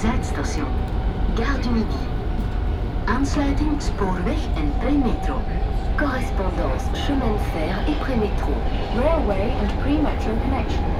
Zuidstation, gare du Midi. Aansluiting spoorweg en pre-metro. Correspondance chemin de fer et pré-métro. Railway and pre-metro connection.